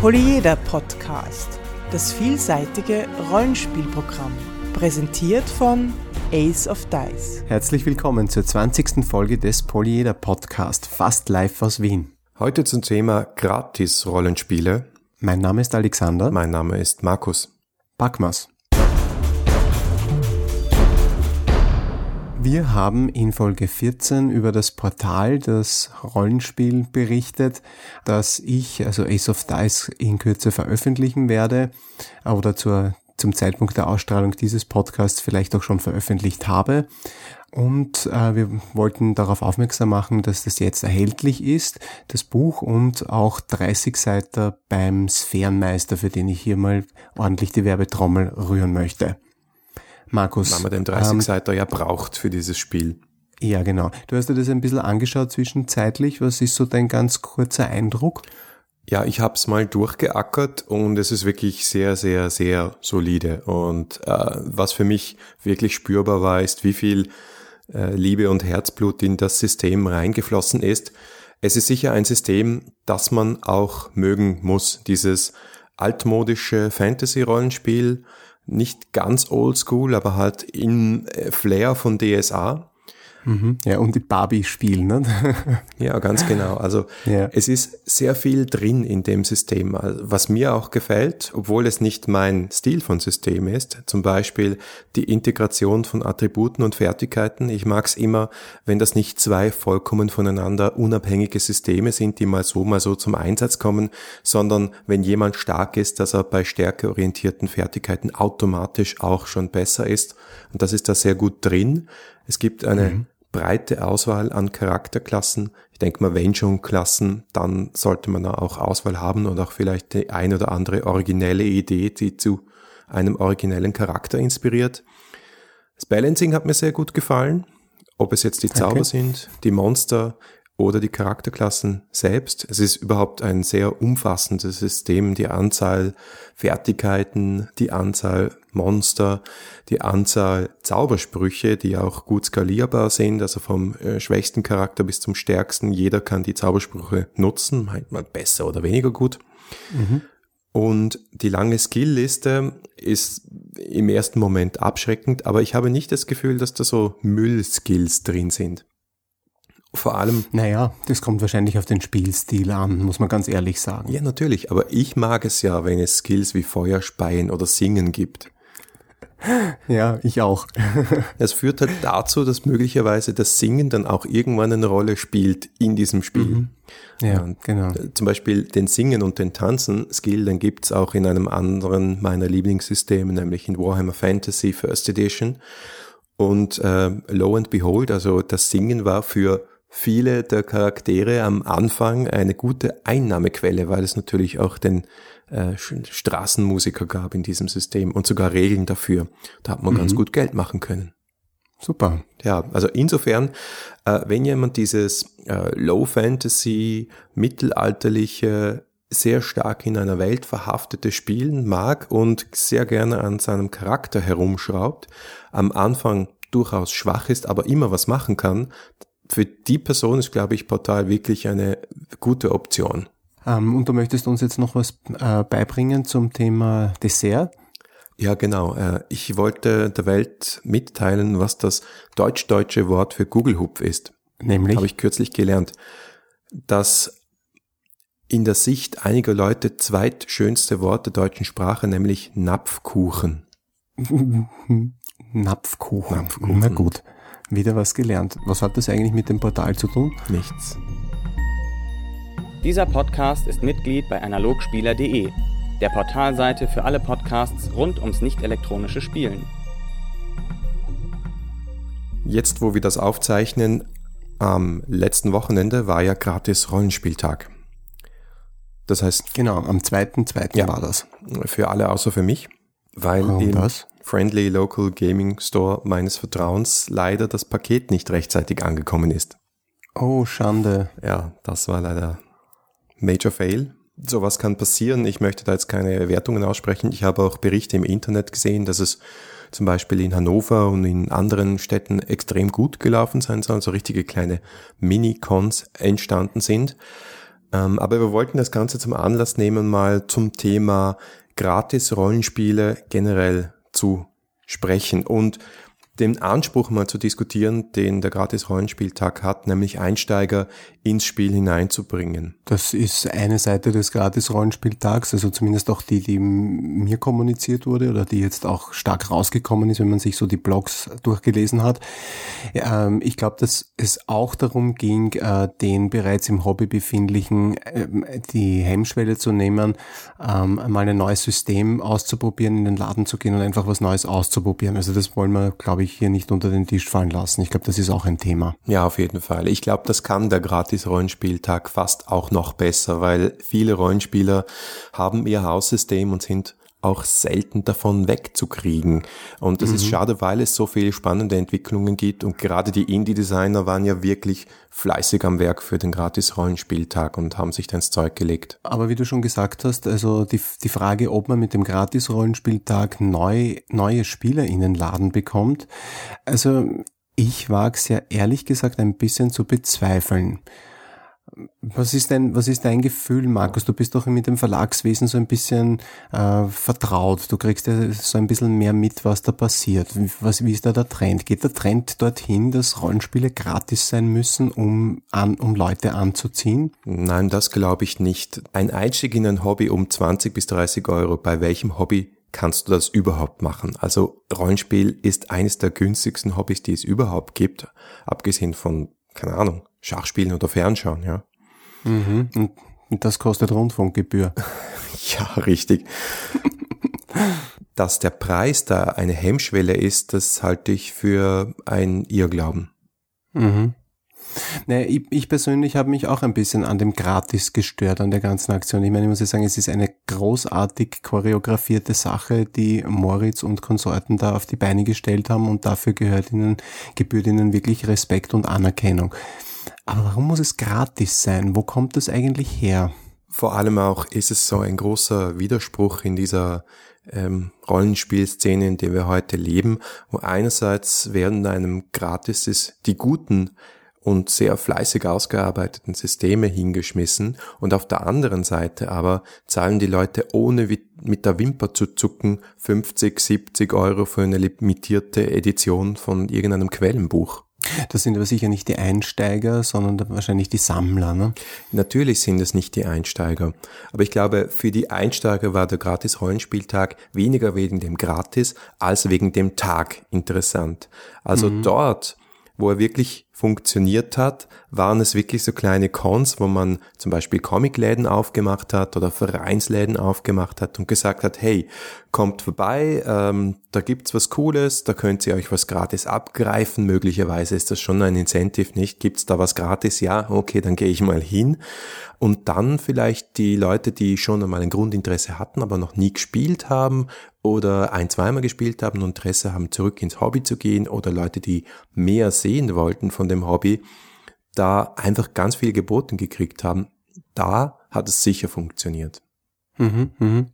Polyeder Podcast, das vielseitige Rollenspielprogramm, präsentiert von Ace of Dice. Herzlich willkommen zur 20. Folge des Polyeder Podcast, fast live aus Wien. Heute zum Thema Gratis-Rollenspiele. Mein Name ist Alexander. Mein Name ist Markus. Backmas. Wir haben in Folge 14 über das Portal, das Rollenspiel berichtet, das ich, also Ace of Dice, in Kürze veröffentlichen werde oder zur, zum Zeitpunkt der Ausstrahlung dieses Podcasts vielleicht auch schon veröffentlicht habe. Und äh, wir wollten darauf aufmerksam machen, dass das jetzt erhältlich ist, das Buch und auch 30 Seiten beim Sphärenmeister, für den ich hier mal ordentlich die Werbetrommel rühren möchte. Markus. Weil man den 30-Seiter ähm, ja braucht für dieses Spiel. Ja, genau. Du hast dir das ein bisschen angeschaut zwischenzeitlich. Was ist so dein ganz kurzer Eindruck? Ja, ich habe es mal durchgeackert und es ist wirklich sehr, sehr, sehr solide. Und äh, was für mich wirklich spürbar war, ist, wie viel äh, Liebe und Herzblut in das System reingeflossen ist. Es ist sicher ein System, das man auch mögen muss. Dieses altmodische Fantasy-Rollenspiel, nicht ganz oldschool, aber halt in äh, Flair von DSA. Mhm. Ja, und die Barbie spielen, ne? ja, ganz genau. Also ja. es ist sehr viel drin in dem System. Also, was mir auch gefällt, obwohl es nicht mein Stil von System ist, zum Beispiel die Integration von Attributen und Fertigkeiten. Ich mag es immer, wenn das nicht zwei vollkommen voneinander unabhängige Systeme sind, die mal so, mal so zum Einsatz kommen, sondern wenn jemand stark ist, dass er bei stärkeorientierten Fertigkeiten automatisch auch schon besser ist. Und das ist da sehr gut drin. Es gibt eine mhm breite Auswahl an Charakterklassen. Ich denke mal, wenn schon Klassen, dann sollte man auch Auswahl haben und auch vielleicht die ein oder andere originelle Idee, die zu einem originellen Charakter inspiriert. Das Balancing hat mir sehr gut gefallen. Ob es jetzt die Zauber okay. sind, die Monster, oder die Charakterklassen selbst. Es ist überhaupt ein sehr umfassendes System. Die Anzahl Fertigkeiten, die Anzahl Monster, die Anzahl Zaubersprüche, die auch gut skalierbar sind, also vom äh, schwächsten Charakter bis zum stärksten. Jeder kann die Zaubersprüche nutzen, meint man besser oder weniger gut. Mhm. Und die lange Skillliste ist im ersten Moment abschreckend, aber ich habe nicht das Gefühl, dass da so Müll-Skills drin sind. Vor allem. Naja, das kommt wahrscheinlich auf den Spielstil an, muss man ganz ehrlich sagen. Ja, natürlich, aber ich mag es ja, wenn es Skills wie Feuerspeien oder Singen gibt. Ja, ich auch. Es führt halt dazu, dass möglicherweise das Singen dann auch irgendwann eine Rolle spielt in diesem Spiel. Mhm. Ja, und genau. Zum Beispiel den Singen und den Tanzen-Skill, den gibt's auch in einem anderen meiner Lieblingssysteme, nämlich in Warhammer Fantasy First Edition. Und äh, lo and behold, also das Singen war für viele der Charaktere am Anfang eine gute Einnahmequelle, weil es natürlich auch den äh, Straßenmusiker gab in diesem System und sogar Regeln dafür. Da hat man mhm. ganz gut Geld machen können. Super. Ja, also insofern, äh, wenn jemand dieses äh, Low Fantasy, mittelalterliche, sehr stark in einer Welt verhaftete Spielen mag und sehr gerne an seinem Charakter herumschraubt, am Anfang durchaus schwach ist, aber immer was machen kann, für die Person ist, glaube ich, Portal wirklich eine gute Option. Ähm, und du möchtest uns jetzt noch was äh, beibringen zum Thema Dessert? Ja, genau. Äh, ich wollte der Welt mitteilen, was das deutsch-deutsche Wort für Gugelhupf ist. Nämlich? Habe ich kürzlich gelernt. Das in der Sicht einiger Leute zweitschönste Wort der deutschen Sprache, nämlich Napfkuchen. Napfkuchen. Napfkuchen. Na gut. Wieder was gelernt. Was hat das eigentlich mit dem Portal zu tun? Nichts. Dieser Podcast ist Mitglied bei analogspieler.de, der Portalseite für alle Podcasts rund ums nicht elektronische Spielen. Jetzt, wo wir das aufzeichnen, am letzten Wochenende war ja gratis Rollenspieltag. Das heißt. Genau, am 2.2. Ja, war das. Für alle außer für mich. Weil Warum das? Friendly Local Gaming Store meines Vertrauens leider das Paket nicht rechtzeitig angekommen ist. Oh, Schande. Ja, das war leider Major Fail. Sowas kann passieren. Ich möchte da jetzt keine Wertungen aussprechen. Ich habe auch Berichte im Internet gesehen, dass es zum Beispiel in Hannover und in anderen Städten extrem gut gelaufen sein soll, so richtige kleine Mini-Cons entstanden sind. Ähm, aber wir wollten das Ganze zum Anlass nehmen, mal zum Thema Gratis-Rollenspiele generell zu sprechen. Und den Anspruch mal zu diskutieren, den der Gratis-Rollenspieltag hat, nämlich Einsteiger ins Spiel hineinzubringen. Das ist eine Seite des Gratis-Rollenspieltags, also zumindest auch die, die mir kommuniziert wurde oder die jetzt auch stark rausgekommen ist, wenn man sich so die Blogs durchgelesen hat. Ähm, ich glaube, dass es auch darum ging, äh, den bereits im Hobby befindlichen ähm, die Hemmschwelle zu nehmen, ähm, mal ein neues System auszuprobieren, in den Laden zu gehen und einfach was Neues auszuprobieren. Also das wollen wir, glaube ich, hier nicht unter den Tisch fallen lassen. Ich glaube, das ist auch ein Thema. Ja, auf jeden Fall. Ich glaube, das kann der Gratis-Rollenspieltag fast auch noch besser, weil viele Rollenspieler haben ihr Haussystem und sind auch selten davon wegzukriegen. Und das mhm. ist schade, weil es so viele spannende Entwicklungen gibt und gerade die Indie-Designer waren ja wirklich fleißig am Werk für den Gratis-Rollenspieltag und haben sich da ins Zeug gelegt. Aber wie du schon gesagt hast, also die, die Frage, ob man mit dem Gratis-Rollenspieltag neu, neue Spieler in den Laden bekommt, also ich wage es ja ehrlich gesagt ein bisschen zu bezweifeln. Was ist dein, was ist dein Gefühl, Markus? Du bist doch mit dem Verlagswesen so ein bisschen äh, vertraut. Du kriegst ja so ein bisschen mehr mit, was da passiert. Was, wie ist da der Trend? Geht der Trend dorthin, dass Rollenspiele gratis sein müssen, um, an, um Leute anzuziehen? Nein, das glaube ich nicht. Ein Einstieg in ein Hobby um 20 bis 30 Euro, bei welchem Hobby kannst du das überhaupt machen? Also Rollenspiel ist eines der günstigsten Hobbys, die es überhaupt gibt, abgesehen von, keine Ahnung, Schachspielen oder Fernschauen, ja. Mhm. Und das kostet Rundfunkgebühr. ja, richtig. Dass der Preis da eine Hemmschwelle ist, das halte ich für ein Irrglauben. Mhm. Nee, ich, ich persönlich habe mich auch ein bisschen an dem Gratis gestört, an der ganzen Aktion. Ich meine, ich muss ja sagen, es ist eine großartig choreografierte Sache, die Moritz und Konsorten da auf die Beine gestellt haben und dafür gehört ihnen, gebührt ihnen wirklich Respekt und Anerkennung. Aber warum muss es gratis sein? Wo kommt das eigentlich her? Vor allem auch ist es so ein großer Widerspruch in dieser ähm, Rollenspielszene, in der wir heute leben, wo einerseits während einem Gratis die guten und sehr fleißig ausgearbeiteten Systeme hingeschmissen und auf der anderen Seite aber zahlen die Leute ohne mit der Wimper zu zucken 50, 70 Euro für eine limitierte Edition von irgendeinem Quellenbuch. Das sind aber sicher nicht die Einsteiger, sondern wahrscheinlich die Sammler. Ne? Natürlich sind es nicht die Einsteiger. Aber ich glaube, für die Einsteiger war der Gratis-Rollenspieltag weniger wegen dem Gratis als wegen dem Tag interessant. Also mhm. dort, wo er wirklich funktioniert hat, waren es wirklich so kleine Cons, wo man zum Beispiel Comicläden aufgemacht hat oder Vereinsläden aufgemacht hat und gesagt hat, hey, kommt vorbei, ähm, da gibt's was Cooles, da könnt ihr euch was gratis abgreifen, möglicherweise ist das schon ein Incentive, nicht? Gibt's da was gratis? Ja, okay, dann gehe ich mal hin. Und dann vielleicht die Leute, die schon einmal ein Grundinteresse hatten, aber noch nie gespielt haben oder ein, zweimal gespielt haben und Interesse haben, zurück ins Hobby zu gehen oder Leute, die mehr sehen wollten von dem Hobby, da einfach ganz viel geboten gekriegt haben. Da hat es sicher funktioniert. Mhm, mhm.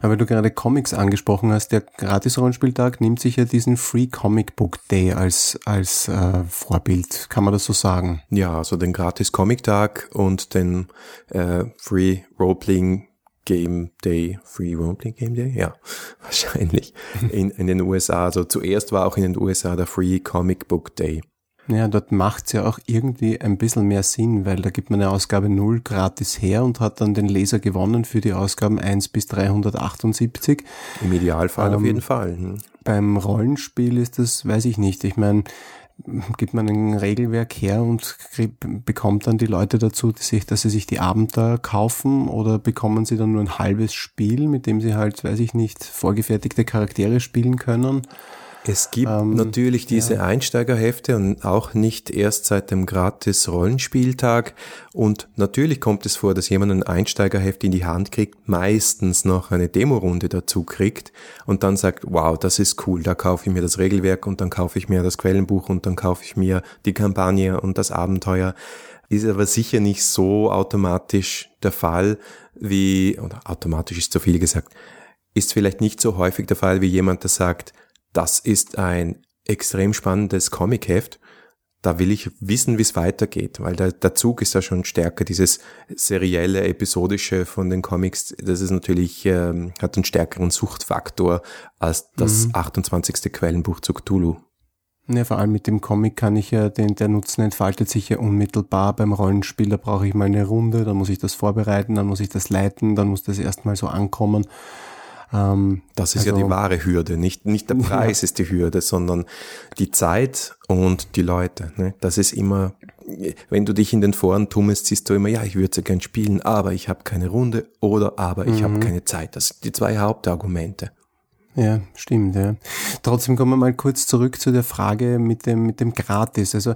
Aber du gerade Comics angesprochen hast, der Gratis-Rollenspieltag nimmt sich ja diesen Free Comic Book Day als, als äh, Vorbild. Kann man das so sagen? Ja, also den Gratis-Comic-Tag und den äh, Free Roleplaying Game Day, Free Roleplaying Game Day? Ja, wahrscheinlich. In, in den USA. Also zuerst war auch in den USA der Free Comic Book Day. Ja, dort macht's ja auch irgendwie ein bisschen mehr Sinn, weil da gibt man eine Ausgabe 0 gratis her und hat dann den Leser gewonnen für die Ausgaben 1 bis 378. Im Idealfall ähm, auf jeden Fall. Hm. Beim Rollenspiel ist das, weiß ich nicht. Ich meine, gibt man ein Regelwerk her und bekommt dann die Leute dazu, dass sie sich die Abenteuer kaufen oder bekommen sie dann nur ein halbes Spiel, mit dem sie halt, weiß ich nicht, vorgefertigte Charaktere spielen können? Es gibt ähm, natürlich diese ja. Einsteigerhefte und auch nicht erst seit dem gratis Rollenspieltag. Und natürlich kommt es vor, dass jemand ein Einsteigerheft in die Hand kriegt, meistens noch eine Demorunde dazu kriegt und dann sagt, wow, das ist cool, da kaufe ich mir das Regelwerk und dann kaufe ich mir das Quellenbuch und dann kaufe ich mir die Kampagne und das Abenteuer. Ist aber sicher nicht so automatisch der Fall wie, oder automatisch ist zu viel gesagt, ist vielleicht nicht so häufig der Fall wie jemand, der sagt, das ist ein extrem spannendes Comicheft. da will ich wissen, wie es weitergeht, weil der, der Zug ist ja schon stärker, dieses serielle, episodische von den Comics, das ist natürlich, ähm, hat einen stärkeren Suchtfaktor als das mhm. 28. Quellenbuch zu Cthulhu. Ja, vor allem mit dem Comic kann ich ja, den, der Nutzen entfaltet sich ja unmittelbar beim Rollenspiel, da brauche ich mal eine Runde, dann muss ich das vorbereiten, dann muss ich das leiten, dann muss das erstmal so ankommen. Ähm, das ist also, ja die also wahre Hürde. Nicht, nicht der Preis ja. ist die Hürde, sondern die Zeit und die Leute. Ne? Das ist immer, wenn du dich in den Foren tummelst, siehst du immer, ja, ich würde so gern spielen, aber ich habe keine Runde oder aber ich mhm. habe keine Zeit. Das sind die zwei Hauptargumente. Ja, stimmt, ja. Trotzdem kommen wir mal kurz zurück zu der Frage mit dem, mit dem Gratis. Also,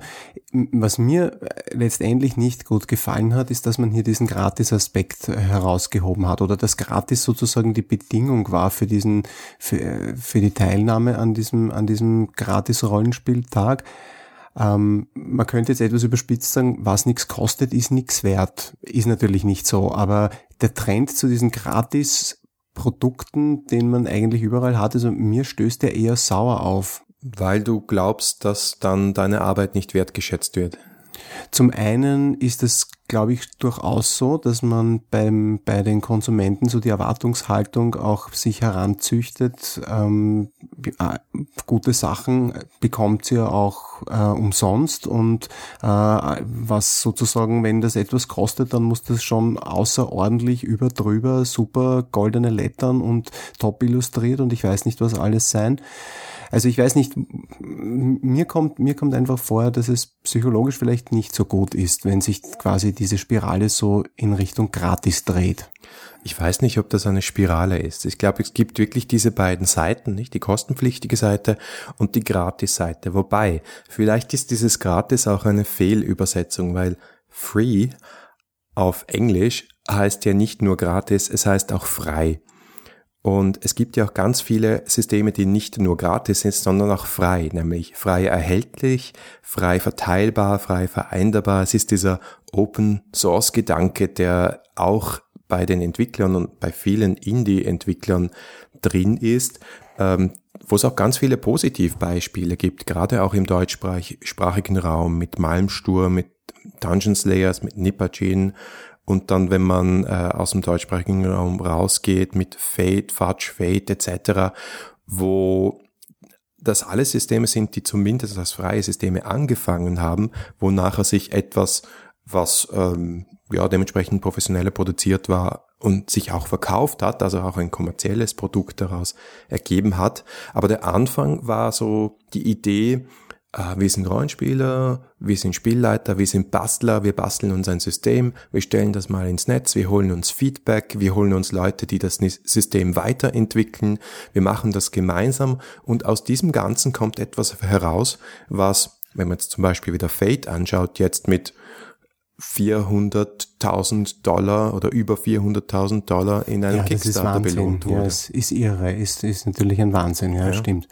was mir letztendlich nicht gut gefallen hat, ist, dass man hier diesen Gratis-Aspekt herausgehoben hat oder dass Gratis sozusagen die Bedingung war für diesen, für, für die Teilnahme an diesem, an diesem Gratis-Rollenspieltag. Ähm, man könnte jetzt etwas überspitzt sagen, was nichts kostet, ist nichts wert. Ist natürlich nicht so, aber der Trend zu diesen Gratis Produkten, den man eigentlich überall hat. Also mir stößt der eher sauer auf. Weil du glaubst, dass dann deine Arbeit nicht wertgeschätzt wird. Zum einen ist es, glaube ich, durchaus so, dass man beim, bei den Konsumenten so die Erwartungshaltung auch sich heranzüchtet. Ähm, äh, gute Sachen bekommt sie ja auch äh, umsonst und äh, was sozusagen, wenn das etwas kostet, dann muss das schon außerordentlich über drüber super goldene Lettern und top illustriert und ich weiß nicht was alles sein. Also ich weiß nicht, mir kommt, mir kommt einfach vor, dass es psychologisch vielleicht nicht so gut ist, wenn sich quasi diese Spirale so in Richtung gratis dreht. Ich weiß nicht, ob das eine Spirale ist. Ich glaube, es gibt wirklich diese beiden Seiten, nicht? Die kostenpflichtige Seite und die Gratis-Seite. Wobei, vielleicht ist dieses Gratis auch eine Fehlübersetzung, weil free auf Englisch heißt ja nicht nur gratis, es heißt auch frei. Und es gibt ja auch ganz viele Systeme, die nicht nur gratis sind, sondern auch frei, nämlich frei erhältlich, frei verteilbar, frei vereinbarbar. Es ist dieser Open Source Gedanke, der auch bei den Entwicklern und bei vielen Indie-Entwicklern drin ist, ähm, wo es auch ganz viele Positivbeispiele gibt, gerade auch im deutschsprachigen Raum mit Malmsturm, mit Dungeon Slayers, mit Nippergene und dann, wenn man äh, aus dem deutschsprachigen Raum rausgeht mit Fate, Fudge, Fate etc., wo das alle Systeme sind, die zumindest als freie Systeme angefangen haben, wo nachher sich etwas, was ähm, ja dementsprechend professioneller produziert war und sich auch verkauft hat, also auch ein kommerzielles Produkt daraus ergeben hat. Aber der Anfang war so die Idee, wir sind Rollenspieler, wir sind Spielleiter, wir sind Bastler, wir basteln uns ein System, wir stellen das mal ins Netz, wir holen uns Feedback, wir holen uns Leute, die das System weiterentwickeln, wir machen das gemeinsam und aus diesem Ganzen kommt etwas heraus, was, wenn man jetzt zum Beispiel wieder Fate anschaut, jetzt mit 400.000 Dollar oder über 400.000 Dollar in einem ja, Kickstarter belohnt wurde. Ja, es ist irre, ist, ist natürlich ein Wahnsinn, ja, ja. stimmt.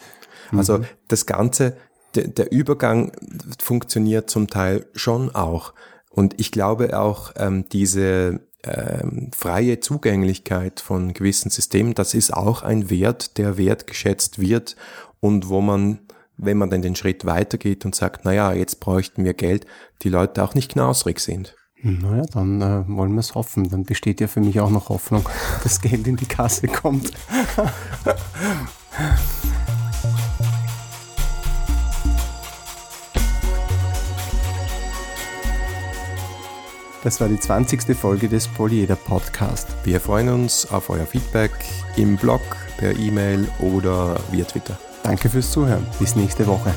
Also mhm. das Ganze der, der Übergang funktioniert zum Teil schon auch. Und ich glaube auch, ähm, diese ähm, freie Zugänglichkeit von gewissen Systemen, das ist auch ein Wert, der wertgeschätzt wird und wo man, wenn man dann den Schritt weitergeht und sagt, naja, jetzt bräuchten wir Geld, die Leute auch nicht knausrig sind. Naja, dann äh, wollen wir es hoffen. Dann besteht ja für mich auch noch Hoffnung, dass Geld in die Kasse kommt. Das war die 20. Folge des Polyeder Podcast. Wir freuen uns auf euer Feedback im Blog, per E-Mail oder via Twitter. Danke fürs Zuhören. Bis nächste Woche.